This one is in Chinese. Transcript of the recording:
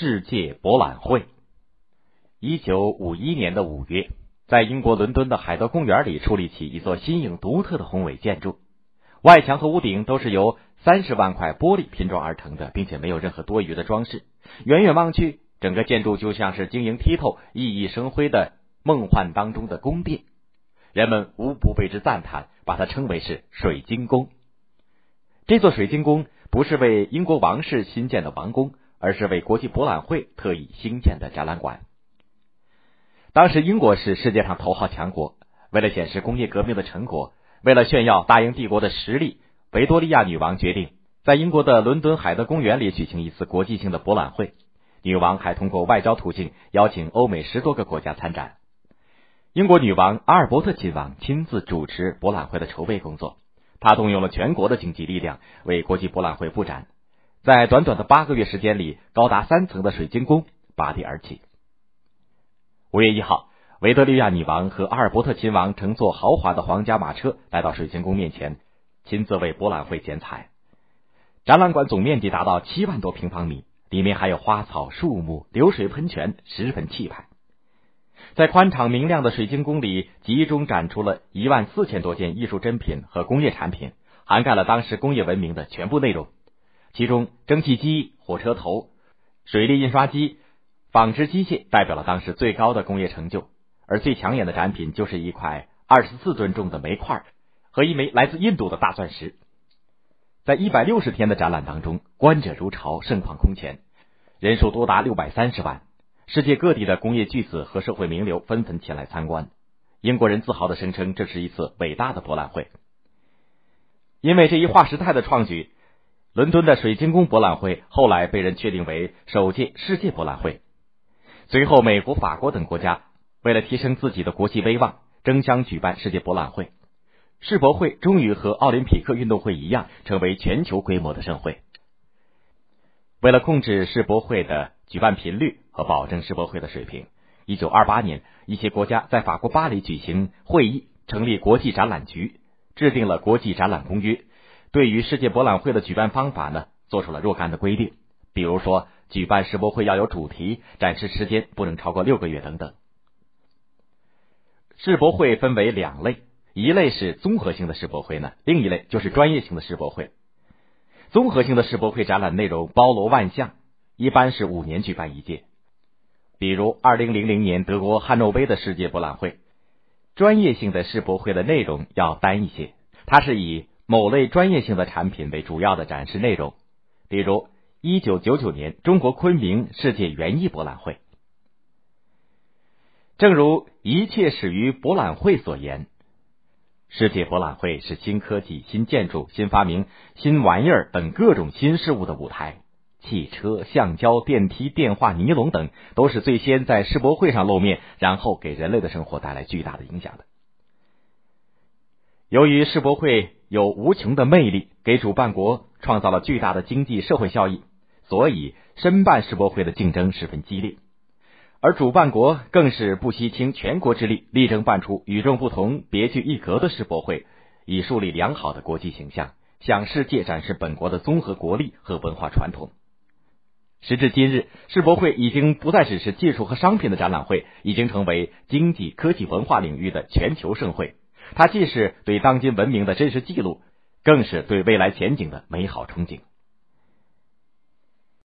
世界博览会。一九五一年的五月，在英国伦敦的海德公园里矗立起一座新颖独特的宏伟建筑，外墙和屋顶都是由三十万块玻璃拼装而成的，并且没有任何多余的装饰。远远望去，整个建筑就像是晶莹剔透、熠熠生辉的梦幻当中的宫殿，人们无不为之赞叹，把它称为是水晶宫。这座水晶宫不是为英国王室新建的王宫，而是为国际博览会特意兴建的展览馆。当时英国是世界上头号强国，为了显示工业革命的成果，为了炫耀大英帝国的实力，维多利亚女王决定在英国的伦敦海德公园里举行一次国际性的博览会。女王还通过外交途径邀请欧美十多个国家参展。英国女王阿尔伯特亲王亲自主持博览会的筹备工作。他动用了全国的经济力量为国际博览会布展，在短短的八个月时间里，高达三层的水晶宫拔地而起。五月一号，维多利亚女王和阿尔伯特亲王乘坐豪华的皇家马车来到水晶宫面前，亲自为博览会剪彩。展览馆总面积达到七万多平方米，里面还有花草树木、流水喷泉，十分气派。在宽敞明亮的水晶宫里，集中展出了一万四千多件艺术珍品和工业产品，涵盖了当时工业文明的全部内容。其中，蒸汽机、火车头、水力印刷机、纺织机械代表了当时最高的工业成就，而最抢眼的展品就是一块二十四吨重的煤块和一枚来自印度的大钻石。在一百六十天的展览当中，观者如潮，盛况空前，人数多达六百三十万。世界各地的工业巨子和社会名流纷纷前来参观。英国人自豪的声称，这是一次伟大的博览会。因为这一划时代的创举，伦敦的水晶宫博览会后来被人确定为首届世界博览会。随后，美国、法国等国家为了提升自己的国际威望，争相举办世界博览会。世博会终于和奥林匹克运动会一样，成为全球规模的盛会。为了控制世博会的举办频率和保证世博会的水平，一九二八年，一些国家在法国巴黎举行会议，成立国际展览局，制定了国际展览公约。对于世界博览会的举办方法呢，做出了若干的规定。比如说，举办世博会要有主题，展示时间不能超过六个月等等。世博会分为两类，一类是综合性的世博会呢，另一类就是专业性的世博会。综合性的世博会展览内容包罗万象。一般是五年举办一届，比如二零零零年德国汉诺威的世界博览会。专业性的世博会的内容要单一些，它是以某类专业性的产品为主要的展示内容。比如一九九九年中国昆明世界园艺博览会。正如一切始于博览会所言，世界博览会是新科技、新建筑、新发明、新玩意儿等各种新事物的舞台。汽车、橡胶、电梯、电话、尼龙等，都是最先在世博会上露面，然后给人类的生活带来巨大的影响的。由于世博会有无穷的魅力，给主办国创造了巨大的经济社会效益，所以申办世博会的竞争十分激烈。而主办国更是不惜倾全国之力，力争办出与众不同、别具一格的世博会，以树立良好的国际形象，向世界展示本国的综合国力和文化传统。时至今日，世博会已经不再只是技术和商品的展览会，已经成为经济、科技、文化领域的全球盛会。它既是对当今文明的真实记录，更是对未来前景的美好憧憬。